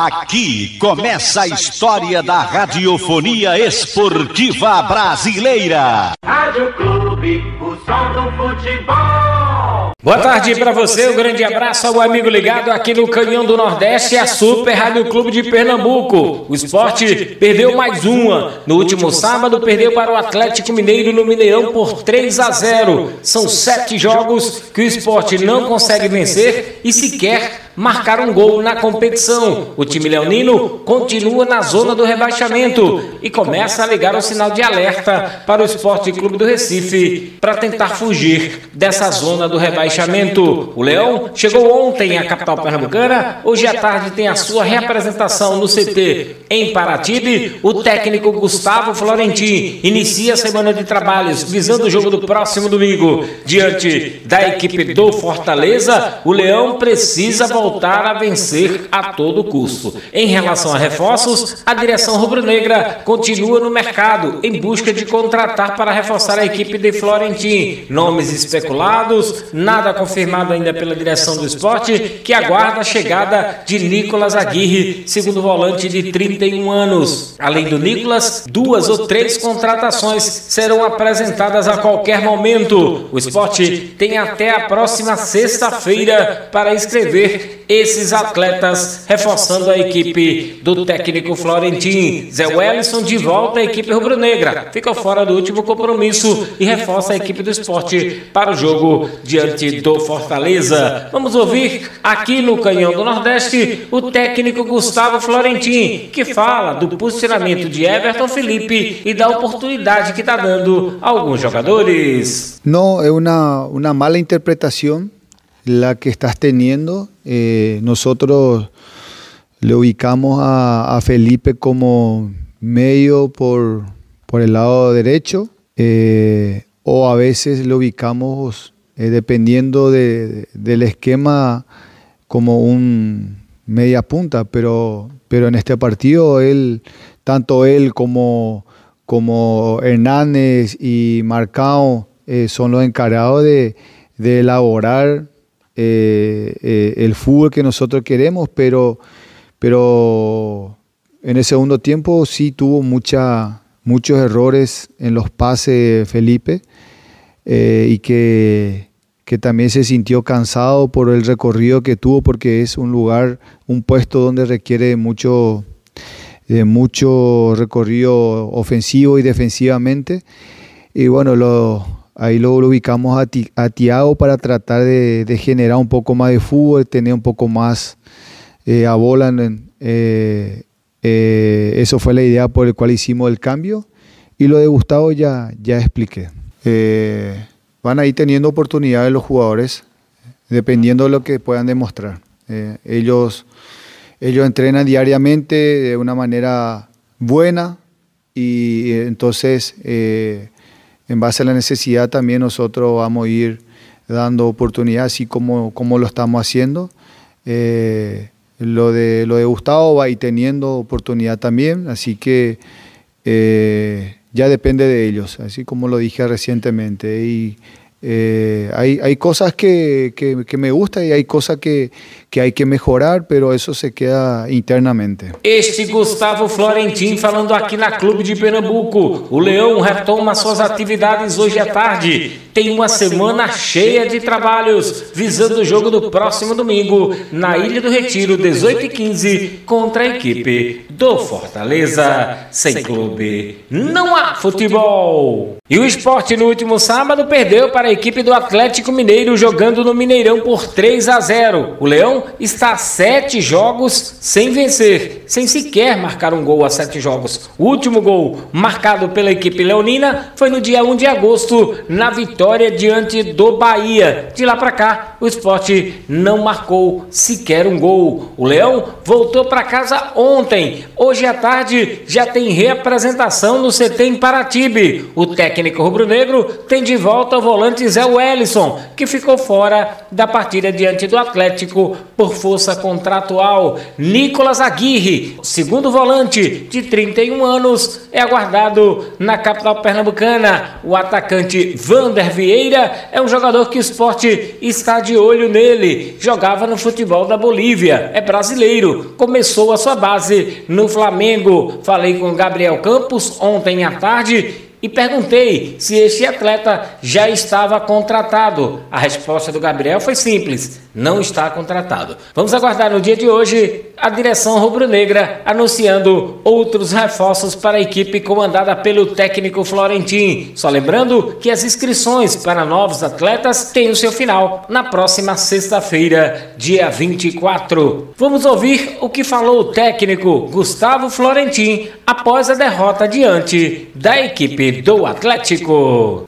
Aqui começa a história da radiofonia esportiva brasileira. Rádio Clube, o som do futebol. Boa tarde para você, um grande abraço ao amigo ligado aqui no Canhão do Nordeste, a Super Rádio Clube de Pernambuco. O esporte perdeu mais uma. No último sábado, perdeu para o Atlético Mineiro no Mineirão por 3 a 0. São sete jogos que o esporte não consegue vencer e sequer marcar um gol na competição. O time leonino continua na zona do rebaixamento e começa a ligar o sinal de alerta para o Esporte Clube do Recife para tentar fugir dessa zona do rebaixamento. O Leão chegou ontem à capital pernambucana, hoje à tarde tem a sua representação no CT em Paratibe. O técnico Gustavo Florentin inicia a semana de trabalhos visando o jogo do próximo domingo diante da equipe do Fortaleza. O Leão precisa voltar voltar a vencer a todo custo. Em relação a reforços, a direção rubro-negra continua no mercado em busca de contratar para reforçar a equipe de Florentim. Nomes especulados, nada confirmado ainda pela direção do esporte, que aguarda a chegada de Nicolas Aguirre, segundo volante de 31 anos. Além do Nicolas, duas ou três contratações serão apresentadas a qualquer momento. O esporte tem até a próxima sexta-feira para escrever esses atletas, reforçando a equipe do técnico Florentin. Zé Wellison de volta à equipe rubro-negra, fica fora do último compromisso e reforça a equipe do esporte para o jogo diante do Fortaleza. Vamos ouvir aqui no Canhão do Nordeste o técnico Gustavo Florentin, que fala do posicionamento de Everton Felipe e da oportunidade que está dando a alguns jogadores. Não, é uma, uma mala interpretação la que estás teniendo. Eh, nosotros le ubicamos a, Felipe como medio por, por el lado derecho eh, o a veces le ubicamos eh, dependiendo del esquema como un media punta, pero, pero en este partido él, tanto él como, como Hernández y Marcao son los encargados de, de elaborar eh, eh, el fútbol que nosotros queremos, pero, pero en el segundo tiempo sí tuvo mucha, muchos errores en los pases Felipe eh, y que, que, también se sintió cansado por el recorrido que tuvo porque es un lugar, un puesto donde requiere mucho, mucho recorrido ofensivo y defensivamente. Y bueno, lo, Ahí lo, ubicamos a, a, Tiago para tratar de, generar un poco más de fútbol, tener un poco más eh, a bola. Eh, eh, eso fue la idea por la cual hicimos el cambio. Y lo de Gustavo ya, ya expliqué. van a ir teniendo oportunidades los jugadores, dependiendo de lo que puedan demostrar. ellos, ellos entrenan diariamente de una manera buena y entonces en base a la necesidad también nosotros vamos a ir dando oportunidad, así como, como lo estamos haciendo. Eh, lo, de, lo de Gustavo va a ir teniendo oportunidad también, así que eh, ya depende de ellos, así como lo dije recientemente. Y eh, hay, hay, cosas que, que, que, me gustan y hay cosas que, que hay que mejorar, pero eso se queda internamente. Este Gustavo Florentin falando aqui na Clube de Pernambuco. O Leão retoma suas atividades hoje à tarde. Tem uma semana cheia de trabalhos, visando o jogo do próximo domingo, na Ilha do Retiro, 18 e 15, contra a equipe do Fortaleza. Sem clube, não há futebol. E o esporte no último sábado perdeu para a equipe do Atlético Mineiro, jogando no Mineirão por 3 a 0. O Leão está a sete jogos sem vencer, sem sequer marcar um gol a sete jogos. O último gol marcado pela equipe leonina foi no dia 1 de agosto, na vitória diante do Bahia. De lá para cá, o esporte não marcou sequer um gol. O Leão voltou para casa ontem. Hoje à tarde já tem reapresentação no CT em Paratibe. O técnico rubro-negro tem de volta o volante Zé Wellison, que ficou fora da partida diante do Atlético por força contratual. Nicolas Aguirre, segundo volante de 31 anos, é aguardado na capital pernambucana. O atacante Vander Vieira é um jogador que o esporte está de olho nele. Jogava no futebol da Bolívia, é brasileiro, começou a sua base no Flamengo. Falei com Gabriel Campos ontem à tarde e perguntei se este atleta já estava contratado. A resposta do Gabriel foi simples: não está contratado. Vamos aguardar no dia de hoje a direção rubro-negra anunciando outros reforços para a equipe comandada pelo técnico Florentin. Só lembrando que as inscrições para novos atletas têm o seu final na próxima sexta-feira, dia 24. Vamos ouvir o que falou o técnico Gustavo Florentin após a derrota diante da equipe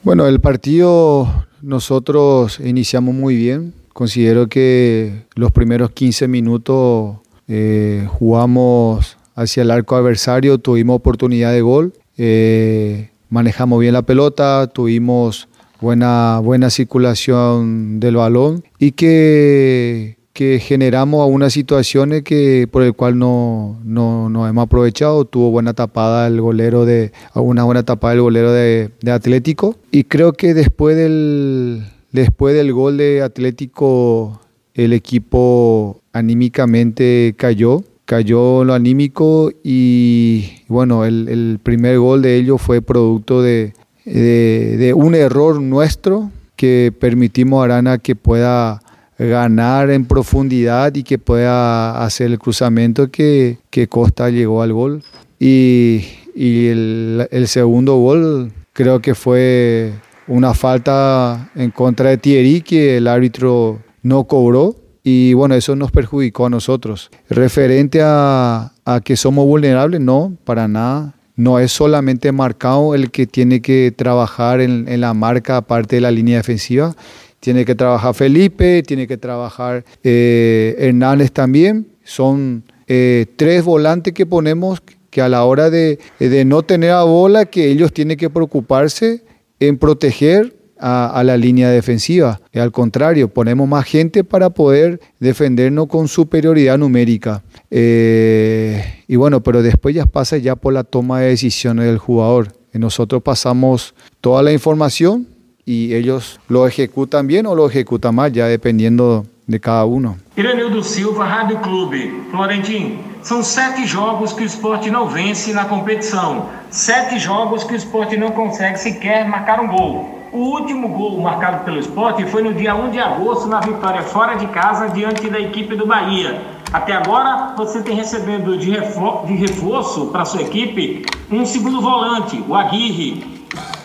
Bueno, el partido nosotros iniciamos muy bien. Considero que los primeros 15 minutos eh, jugamos hacia el arco adversario, tuvimos oportunidad de gol, eh, manejamos bien la pelota, tuvimos buena, buena circulación del balón y que que generamos algunas situaciones que, por el cual no, no, hemos aprovechado. Tuvo buena tapada el golero de, una buena tapada el golero de, Atlético. Y creo que después del, después del gol de Atlético, el equipo anímicamente cayó. Cayó lo anímico y bueno, el, primer gol de ellos fue producto de, de un error nuestro que permitimos a Arana que pueda ganar en profundidad y que pueda hacer el cruzamiento que, que Costa llegó al gol. Y, y el, el, segundo gol creo que fue una falta en contra de Thierry que el árbitro no cobró y bueno, eso nos perjudicó a nosotros. Referente a, a que somos vulnerables, no, para nada. No es solamente Marcado el que tiene que trabajar en, en la marca aparte de la línea defensiva, tiene que trabajar Felipe, tiene que trabajar eh, Hernández también. Son eh, tres volantes que ponemos que a la hora de, no tener a bola, que ellos tienen que preocuparse en proteger a, la línea defensiva. al contrario, ponemos más gente para poder defendernos con superioridad numérica. Eh, y bueno, pero después ya pasa ya por la toma de decisiones del jugador. Nosotros pasamos toda la información, y ellos lo ejecutan bien o lo ejecutan mal, ya dependiendo de cada uno. Iranildo Silva, Rádio Clube. Florentim, são sete jogos que o esporte não vence na competição. Sete jogos que o esporte não consegue sequer marcar um gol. O último gol marcado pelo esporte foi no dia 1 de agosto, na vitória fora de casa, diante da equipe do Bahia. Até agora, você tem recebendo de reforço para sua equipe um segundo volante, o Aguirre,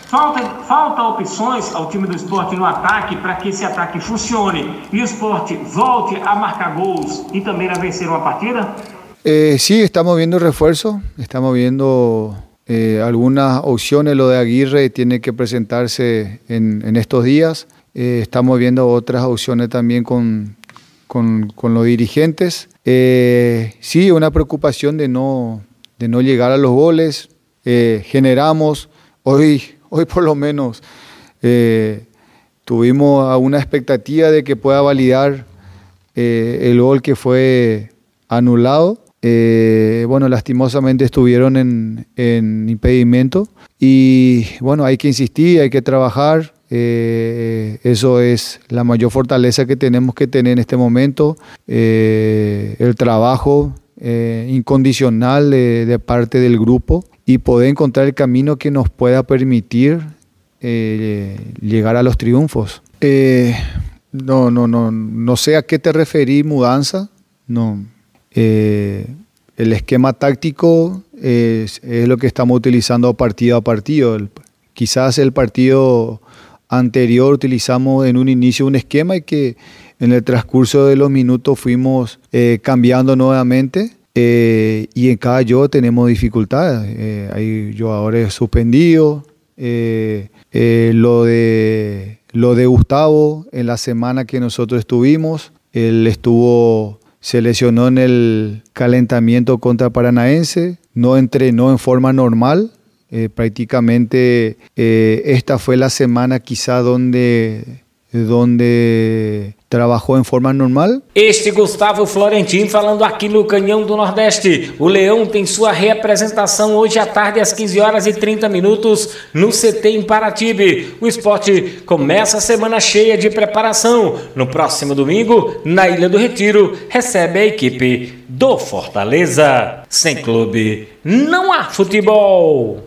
Falta, falta opções ao time do esporte no ataque para que esse ataque funcione e o esporte volte a marcar gols y también a vencer una partida? Eh, sí, estamos viendo refuerzo, estamos viendo eh, algunas opciones. Lo de Aguirre tiene que presentarse en, en estos días. Eh, estamos viendo otras opciones también con, con, con los dirigentes. Eh, sí, una preocupación de no, de no llegar a los goles. Eh, generamos, hoy Hoy por lo menos eh, tuvimos una expectativa de que pueda validar eh, el gol que fue anulado. Eh, bueno, lastimosamente estuvieron en, impedimento y bueno, hay que insistir, hay que trabajar. eso es la mayor fortaleza que tenemos que tener en este momento. el trabajo incondicional de parte del grupo y poder encontrar el camino que nos pueda permitir eh, llegar a los triunfos. Eh, no, no, no, no sé a qué te referí, mudanza. No. Eh, el esquema táctico es, es, lo que estamos utilizando partido a partido. quizás el partido anterior utilizamos en un inicio un esquema y que en el transcurso de los minutos fuimos cambiando nuevamente eh, y en cada yo tenemos dificultades. Eh, hay jugadores suspendidos. Eh, eh, lo, de, lo de Gustavo, en la semana que nosotros estuvimos, él estuvo, se lesionó en el calentamiento contra Paranaense, no entrenó en forma normal. prácticamente esta fue la semana quizá donde, donde trabajó en forma normal. Este Gustavo Florentin falando aqui no Canhão do Nordeste. O Leão tem sua reapresentação hoje à tarde às 15 horas e 30 minutos no CT em Paratibe. O esporte começa a semana cheia de preparação. No próximo domingo, na Ilha do Retiro, recebe a equipe do Fortaleza. Sem clube, não há futebol.